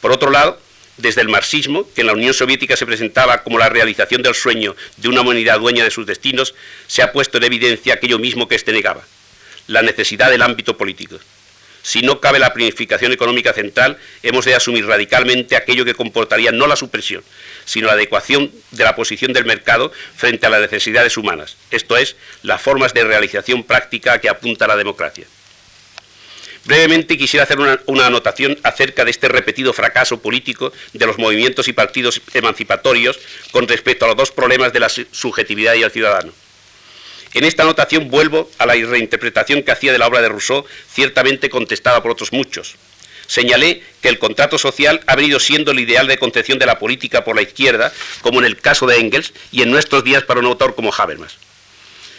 Por otro lado, desde el marxismo, que en la Unión Soviética se presentaba como la realización del sueño de una humanidad dueña de sus destinos, se ha puesto en evidencia aquello mismo que éste negaba, la necesidad del ámbito político. Si no cabe la planificación económica central, hemos de asumir radicalmente aquello que comportaría no la supresión, sino la adecuación de la posición del mercado frente a las necesidades humanas, esto es, las formas de realización práctica que apunta la democracia. Brevemente quisiera hacer una, anotación acerca de este repetido fracaso político de los movimientos y partidos emancipatorios con respecto a los dos problemas de la subjetividad y el ciudadano. En esta anotación vuelvo a la reinterpretación que hacía de la obra de Rousseau, ciertamente contestada por otros muchos. Señalé que el contrato social ha venido siendo el ideal de concepción de la política por la izquierda, como en el caso de Engels, y en nuestros días para un autor como Habermas.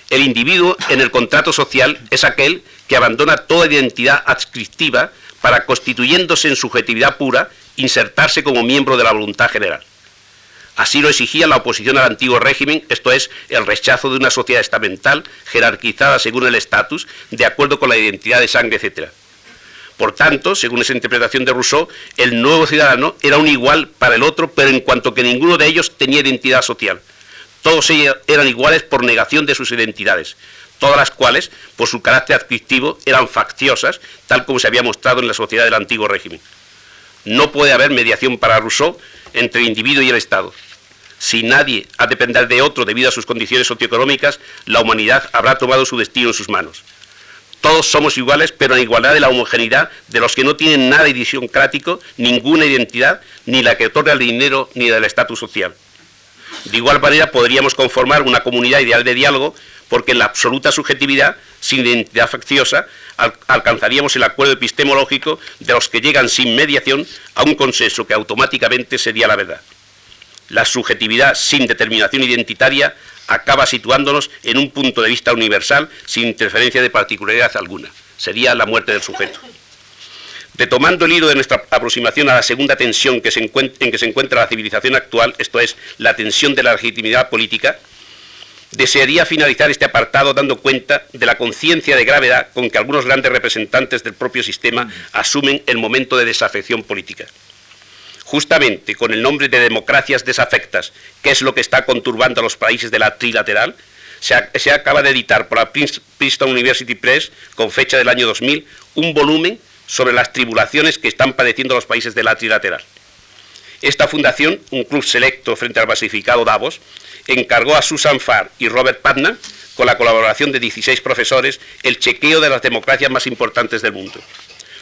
El individuo en el contrato social es aquel que abandona toda identidad adscriptiva para, constituyéndose en subjetividad pura, insertarse como miembro de la voluntad general. Así lo exigía la oposición al antiguo régimen, esto es, el rechazo de una sociedad estamental jerarquizada según el estatus, de acuerdo con la identidad de sangre, etc. Por tanto, según esa interpretación de Rousseau, el nuevo ciudadano era un igual para el otro, pero en cuanto que ninguno de ellos tenía identidad social. Todos ellos eran iguales por negación de sus identidades, todas las cuales, por su carácter adscriptivo, eran facciosas, tal como se había mostrado en la sociedad del antiguo régimen. No puede haber mediación para Rousseau entre el individuo y el Estado. Si nadie ha de depender de otro debido a sus condiciones socioeconómicas, la humanidad habrá tomado su destino en sus manos. Todos somos iguales, pero en igualdad de la homogeneidad de los que no tienen nada idiosincrático, ninguna identidad, ni la que otorga el dinero ni del estatus social. De igual manera podríamos conformar una comunidad ideal de diálogo porque en la absoluta subjetividad, sin identidad facciosa, alcanzaríamos el acuerdo epistemológico de los que llegan sin mediación a un consenso que automáticamente sería la verdad. La subjetividad sin determinación identitaria acaba situándonos en un punto de vista universal sin interferencia de particularidad alguna. Sería la muerte del sujeto. Retomando el hilo de nuestra aproximación a la segunda tensión en que se encuentra la civilización actual, esto es, la tensión de la legitimidad política, desearía finalizar este apartado dando cuenta de la conciencia de gravedad con que algunos grandes representantes del propio sistema asumen el momento de desafección política justamente con el nombre de democracias desafectas, que es lo que está conturbando a los países de la trilateral, se, acaba de editar por la Princeton University Press, con fecha del año 2000, un volumen sobre las tribulaciones que están padeciendo los países de la trilateral. Esta fundación, un club selecto frente al basificado Davos, encargó a Susan Farr y Robert Putnam, con la colaboración de 16 profesores, el chequeo de las democracias más importantes del mundo.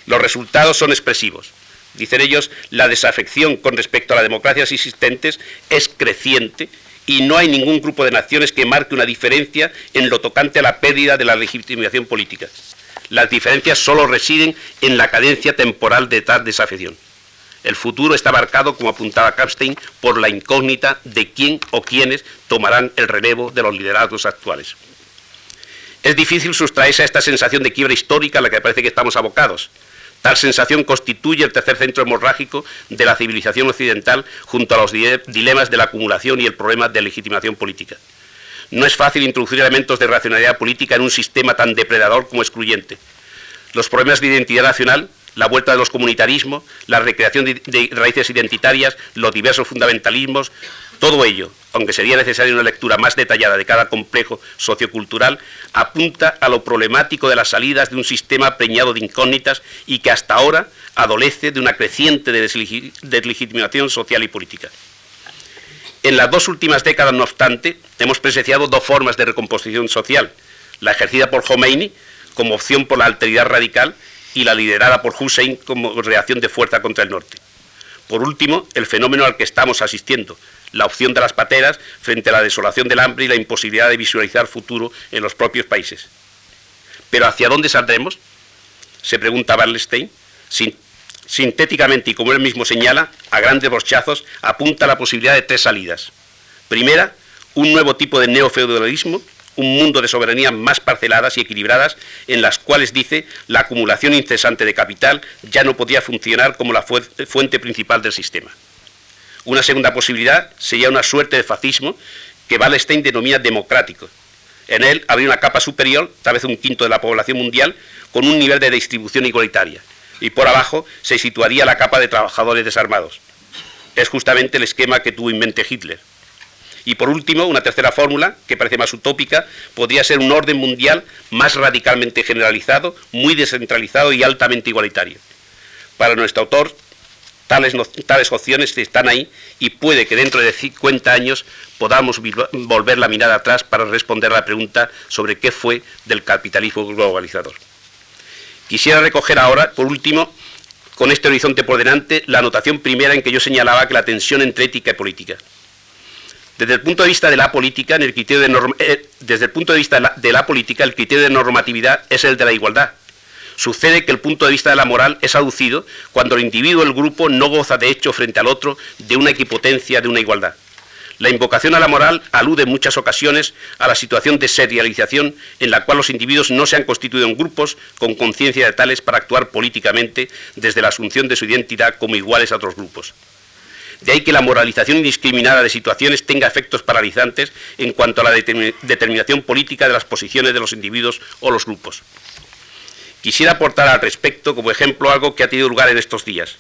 Los resultados son expresivos. Dicen ellos, la desafección con respecto a las democracias existentes es creciente y no hay ningún grupo de naciones que marque una diferencia en lo tocante a la pérdida de la legitimación política. Las diferencias solo residen en la cadencia temporal de tal desafección. El futuro está marcado, como apuntaba Kapstein, por la incógnita de quién o quiénes tomarán el relevo de los liderazgos actuales. Es difícil sustraerse a esta sensación de quiebra histórica a la que parece que estamos abocados. Tal sensación constituye el tercer centro hemorrágico de la civilización occidental junto a los dilemas de la acumulación y el problema de legitimación política. No es fácil introducir elementos de racionalidad política en un sistema tan depredador como excluyente. Los problemas de identidad nacional, la vuelta de los comunitarismos, la recreación de raíces identitarias, los diversos fundamentalismos, todo ello, aunque sería necesaria una lectura más detallada de cada complejo sociocultural, apunta a lo problemático de las salidas de un sistema preñado de incógnitas y que hasta ahora adolece de una creciente deslegitimación social y política. En las dos últimas décadas, no obstante, hemos presenciado dos formas de recomposición social, la ejercida por Khomeini como opción por la alteridad radical y la liderada por Hussein como reacción de fuerza contra el norte. Por último, el fenómeno al que estamos asistiendo, la opción de las pateras frente a la desolación del hambre y la imposibilidad de visualizar futuro en los propios países. Pero ¿hacia dónde saldremos? Se pregunta Wallenstein. sintéticamente y como él mismo señala, a grandes borchazos apunta la posibilidad de tres salidas. Primera, un nuevo tipo de neofeudalismo, un mundo de soberanía más parceladas y equilibradas, en las cuales dice la acumulación incesante de capital ya no podía funcionar como la fuente principal del sistema. Una segunda posibilidad sería una suerte de fascismo que Wallenstein denomina democrático. En él habría una capa superior, tal vez un quinto de la población mundial, con un nivel de distribución igualitaria. Y por abajo se situaría la capa de trabajadores desarmados. Es justamente el esquema que tuvo en mente Hitler. Y por último, una tercera fórmula, que parece más utópica, podría ser un orden mundial más radicalmente generalizado, muy descentralizado y altamente igualitario. Para nuestro autor, Tales, opciones están ahí y puede que dentro de 50 años podamos volver la mirada atrás para responder a la pregunta sobre qué fue del capitalismo globalizador. Quisiera recoger ahora, por último, con este horizonte por delante, la anotación primera en que yo señalaba que la tensión entre ética y política. Desde el punto de vista de la política, el criterio de eh, desde el punto de vista de la política, el criterio de normatividad es el de la igualdad, Sucede que el punto de vista de la moral es aducido cuando el individuo o el grupo no goza de hecho frente al otro de una equipotencia, de una igualdad. La invocación a la moral alude en muchas ocasiones a la situación de serialización en la cual los individuos no se han constituido en grupos con conciencia de tales para actuar políticamente desde la asunción de su identidad como iguales a otros grupos. De ahí que la moralización indiscriminada de situaciones tenga efectos paralizantes en cuanto a la determinación política de las posiciones de los individuos o los grupos. Quisiera aportar al respecto como ejemplo algo que ha tenido lugar en estos días.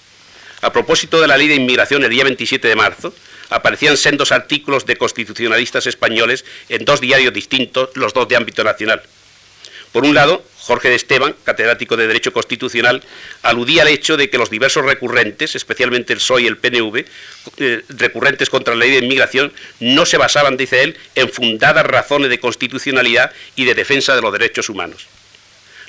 A propósito de la ley de inmigración el día 27 de marzo, aparecían sendos artículos de constitucionalistas españoles en dos diarios distintos, los dos de ámbito nacional. Por un lado, Jorge de Esteban, catedrático de Derecho Constitucional, aludía al hecho de que los diversos recurrentes, especialmente el PSOE y el PNV, eh, recurrentes contra la ley de inmigración, no se basaban, dice él, en fundadas razones de constitucionalidad y de defensa de los derechos humanos.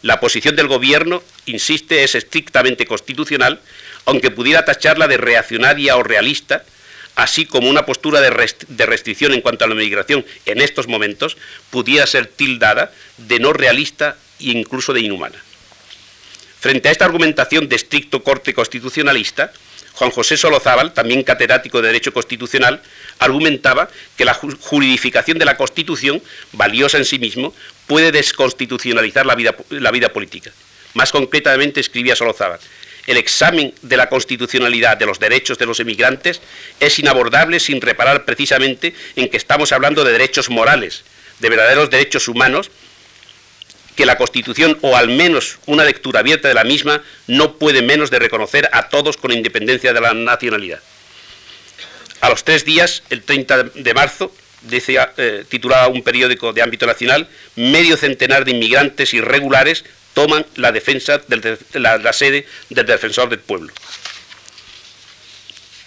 La posición del Gobierno, insiste, es estrictamente constitucional, aunque pudiera tacharla de reaccionaria o realista, así como una postura de, restricción en cuanto a la migración en estos momentos, pudiera ser tildada de no realista e incluso de inhumana. Frente a esta argumentación de estricto corte constitucionalista, Juan José Solozábal, también catedrático de Derecho Constitucional, argumentaba que la juridificación de la Constitución, valiosa en sí mismo, puede desconstitucionalizar la vida, la vida política. Más concretamente escribía Solozábal, el examen de la constitucionalidad de los derechos de los emigrantes es inabordable sin reparar precisamente en que estamos hablando de derechos morales, de verdaderos derechos humanos, que la Constitución, o al menos una lectura abierta de la misma, no puede menos de reconocer a todos con independencia de la nacionalidad. A los tres días, el 30 de marzo, decía, eh, titulaba un periódico de ámbito nacional, medio centenar de inmigrantes irregulares toman la defensa de la, sede del defensor del pueblo.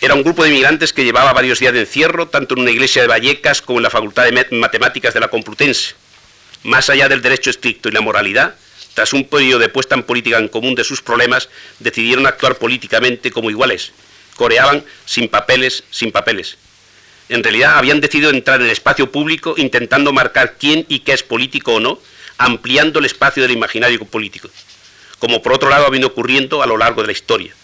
Era un grupo de inmigrantes que llevaba varios días de encierro, tanto en una iglesia de Vallecas como en la Facultad de Matemáticas de la Complutense más allá del derecho estricto y la moralidad, tras un periodo de puesta en política en común de sus problemas, decidieron actuar políticamente como iguales. Coreaban sin papeles, sin papeles. En realidad habían decidido entrar en el espacio público intentando marcar quién y qué es político o no, ampliando el espacio del imaginario político, como por otro lado ha venido ocurriendo a lo largo de la historia.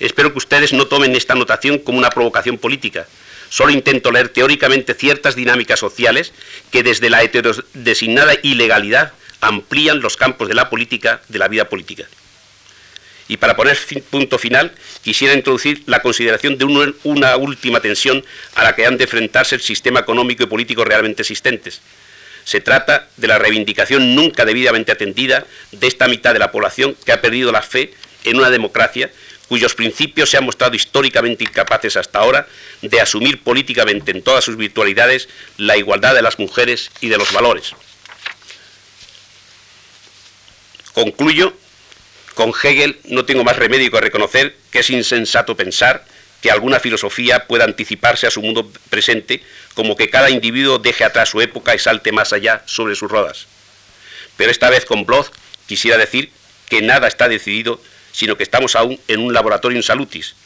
Espero que ustedes no tomen esta anotación como una provocación política, Solo intento leer teóricamente ciertas dinámicas sociales que desde la heterodesignada ilegalidad amplían los campos de la política, de la vida política. Y para poner punto final, quisiera introducir la consideración de una última tensión a la que han de enfrentarse el sistema económico y político realmente existentes. Se trata de la reivindicación nunca debidamente atendida de esta mitad de la población que ha perdido la fe en una democracia cuyos principios se han mostrado históricamente incapaces hasta ahora de asumir políticamente en todas sus virtualidades la igualdad de las mujeres y de los valores. Concluyo, con Hegel no tengo más remedio que reconocer que es insensato pensar que alguna filosofía pueda anticiparse a su mundo presente, como que cada individuo deje atrás su época y salte más allá sobre sus rodas. Pero esta vez con Bloch quisiera decir que nada está decidido sino que estamos aún en un laboratorio en salutis.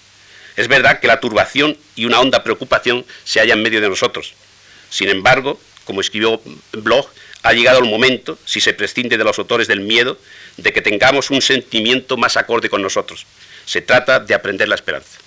Es verdad que la turbación y una honda preocupación se hallan en medio de nosotros. Sin embargo, como escribió Bloch, ha llegado el momento, si se prescinde de los autores del miedo, de que tengamos un sentimiento más acorde con nosotros. Se trata de aprender la esperanza.